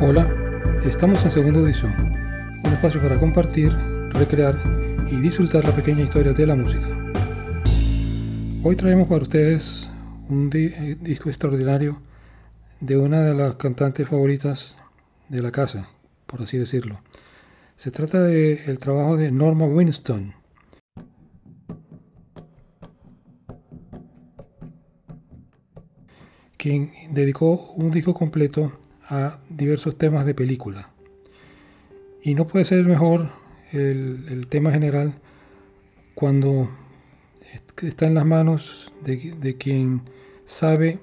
Hola, estamos en segunda edición, un espacio para compartir, recrear y disfrutar la pequeña historia de la música. Hoy traemos para ustedes un eh, disco extraordinario de una de las cantantes favoritas de la casa, por así decirlo. Se trata del trabajo de Norma Winston, quien dedicó un disco completo a diversos temas de película. Y no puede ser mejor el, tema general cuando está en las manos de, quien sabe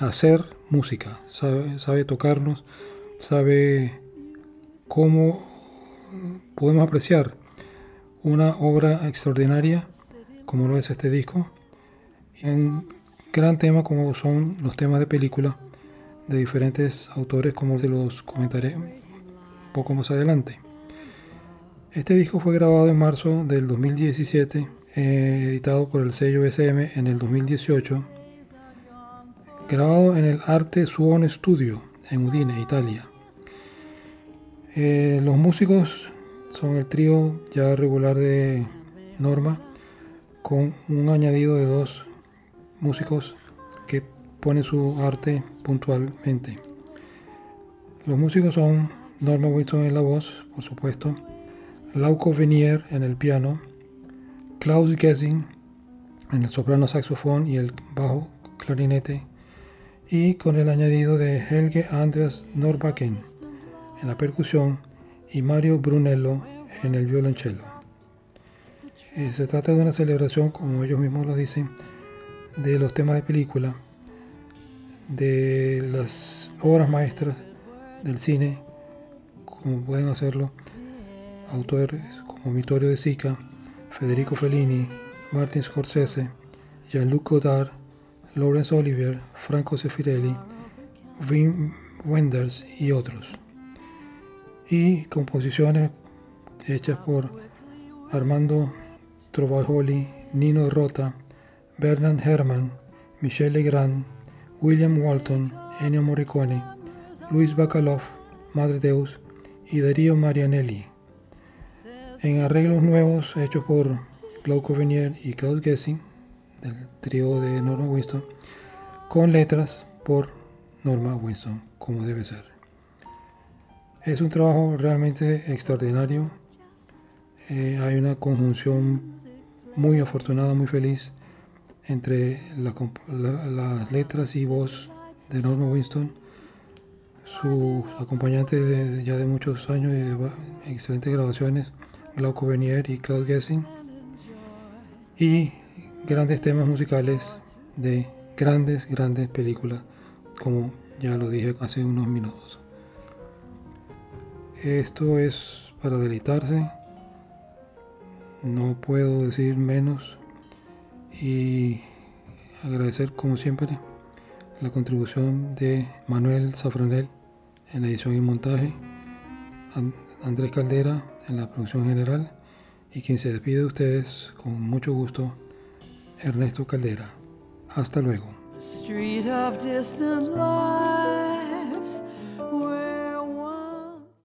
hacer música, sabe, sabe tocarnos, sabe cómo podemos apreciar una obra extraordinaria como lo es este disco, un gran tema como son los temas de película de diferentes autores como se los comentaré un poco más adelante. Este disco fue grabado en marzo del 2017, eh, editado por el sello SM en el 2018, grabado en el Arte Suon Studio en Udine, Italia. Eh, los músicos son el trío ya regular de Norma, con un añadido de dos músicos que pone su arte puntualmente. Los músicos son Norma Winston en la voz, por supuesto, Lauco Venier en el piano, Klaus Gessing en el soprano saxofón y el bajo clarinete, y con el añadido de Helge Andreas Norbacken en la percusión y Mario Brunello en el violonchelo. Eh, se trata de una celebración, como ellos mismos lo dicen, de los temas de película de las obras maestras del cine, como pueden hacerlo autores como Vittorio De Sica, Federico Fellini, Martin Scorsese, Jean-Luc Godard, Laurence Olivier, Franco Sefirelli, Wim Wenders y otros. Y composiciones hechas por Armando Trovajoli, Nino Rota, Bernard Herrmann, Michel Legrand, William Walton, Ennio Morricone, Luis Bacalov, Madre Deus y Darío Marianelli. En arreglos nuevos hechos por Glauco Venier y Klaus Gessing, del trío de Norma Winston, con letras por Norma Winston, como debe ser. Es un trabajo realmente extraordinario. Eh, hay una conjunción muy afortunada, muy feliz entre las letras y voz de Norma Winston, su acompañante de, ya de muchos años y de excelentes grabaciones, Glauco Venier y Klaus Gessing, y grandes temas musicales de grandes, grandes películas, como ya lo dije hace unos minutos. Esto es para deleitarse, no puedo decir menos y agradecer como siempre la contribución de Manuel Safranel en la edición y montaje, Andrés Caldera en la producción general y quien se despide de ustedes con mucho gusto, Ernesto Caldera. Hasta luego.